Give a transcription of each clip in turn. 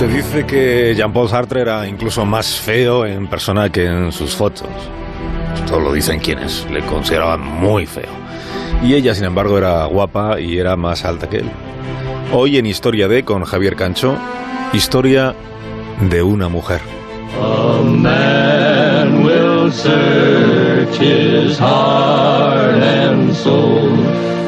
Parece que Jean-Paul Sartre era incluso más feo en persona que en sus fotos. Esto lo dicen quienes le consideraban muy feo. Y ella, sin embargo, era guapa y era más alta que él. Hoy en Historia de con Javier Cancho, historia de una mujer.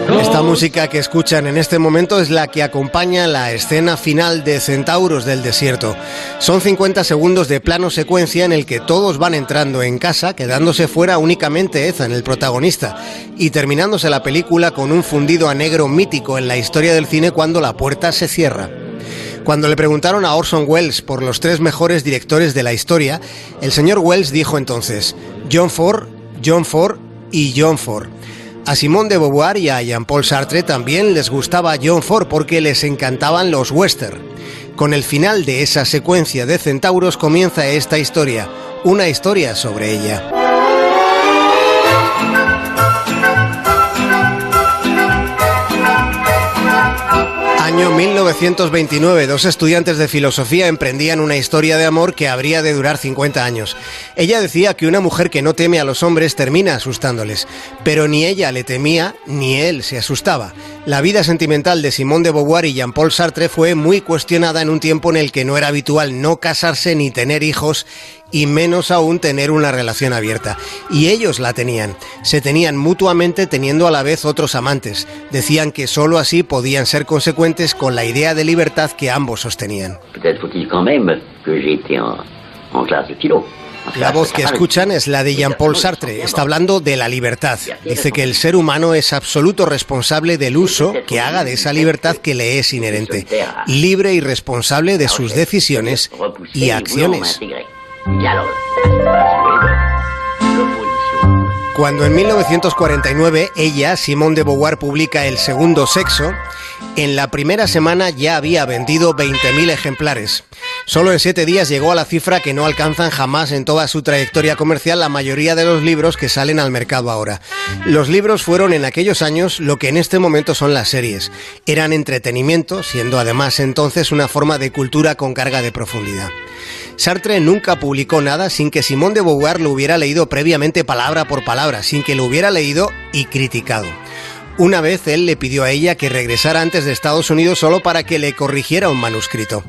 Esta música que escuchan en este momento es la que acompaña la escena final de Centauros del Desierto. Son 50 segundos de plano secuencia en el que todos van entrando en casa, quedándose fuera únicamente Ethan, el protagonista, y terminándose la película con un fundido a negro mítico en la historia del cine cuando la puerta se cierra. Cuando le preguntaron a Orson Welles por los tres mejores directores de la historia, el señor Welles dijo entonces John Ford, John Ford y John Ford. A Simone de Beauvoir y a Jean-Paul Sartre también les gustaba John Ford porque les encantaban los western. Con el final de esa secuencia de centauros comienza esta historia, una historia sobre ella. Año 1929, dos estudiantes de filosofía emprendían una historia de amor que habría de durar 50 años. Ella decía que una mujer que no teme a los hombres termina asustándoles, pero ni ella le temía ni él se asustaba. La vida sentimental de Simone de Beauvoir y Jean-Paul Sartre fue muy cuestionada en un tiempo en el que no era habitual no casarse ni tener hijos y menos aún tener una relación abierta. Y ellos la tenían. Se tenían mutuamente teniendo a la vez otros amantes. Decían que sólo así podían ser consecuentes con la idea de libertad que ambos sostenían. La voz que escuchan es la de Jean-Paul Sartre. Está hablando de la libertad. Dice que el ser humano es absoluto responsable del uso que haga de esa libertad que le es inherente. Libre y responsable de sus decisiones y acciones. Cuando en 1949 ella, Simone de Beauvoir, publica El Segundo Sexo, en la primera semana ya había vendido 20.000 ejemplares. Solo en siete días llegó a la cifra que no alcanzan jamás en toda su trayectoria comercial la mayoría de los libros que salen al mercado ahora. Los libros fueron en aquellos años lo que en este momento son las series. Eran entretenimiento, siendo además entonces una forma de cultura con carga de profundidad. Sartre nunca publicó nada sin que Simón de Beauvoir lo hubiera leído previamente palabra por palabra, sin que lo hubiera leído y criticado. Una vez él le pidió a ella que regresara antes de Estados Unidos solo para que le corrigiera un manuscrito.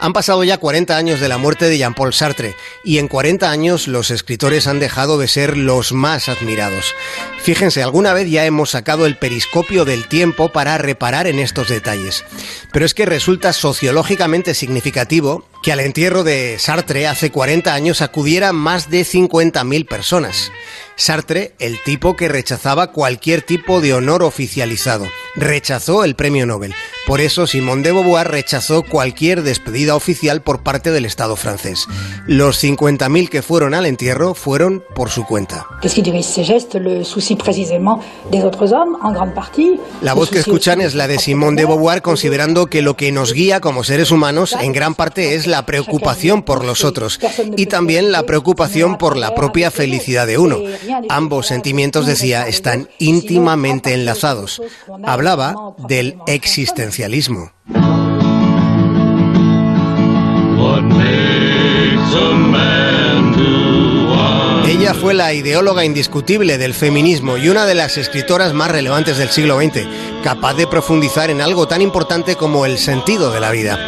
Han pasado ya 40 años de la muerte de Jean-Paul Sartre y en 40 años los escritores han dejado de ser los más admirados. Fíjense, alguna vez ya hemos sacado el periscopio del tiempo para reparar en estos detalles. Pero es que resulta sociológicamente significativo que al entierro de Sartre hace 40 años acudieran más de 50.000 personas. Sartre, el tipo que rechazaba cualquier tipo de honor oficializado, rechazó el premio Nobel. Por eso Simone de Beauvoir rechazó cualquier despedida oficial por parte del Estado francés. Los 50.000 que fueron al entierro fueron por su cuenta. La voz que escuchan es la de Simone de Beauvoir considerando que lo que nos guía como seres humanos en gran parte es la preocupación por los otros y también la preocupación por la propia felicidad de uno. Ambos sentimientos, decía, están íntimamente enlazados. Hablaba del existencialismo. Ella fue la ideóloga indiscutible del feminismo y una de las escritoras más relevantes del siglo XX, capaz de profundizar en algo tan importante como el sentido de la vida.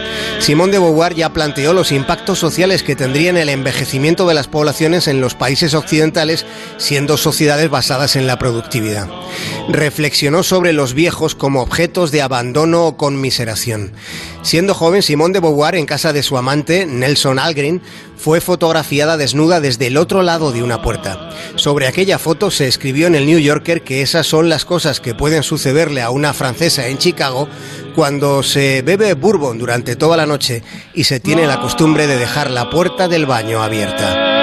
Simone de Beauvoir ya planteó los impactos sociales que tendrían el envejecimiento de las poblaciones en los países occidentales, siendo sociedades basadas en la productividad. Reflexionó sobre los viejos como objetos de abandono o conmiseración. Siendo joven, Simone de Beauvoir, en casa de su amante, Nelson Algren, fue fotografiada desnuda desde el otro lado de una puerta. Sobre aquella foto se escribió en el New Yorker que esas son las cosas que pueden sucederle a una francesa en Chicago cuando se bebe bourbon durante toda la noche y se tiene la costumbre de dejar la puerta del baño abierta.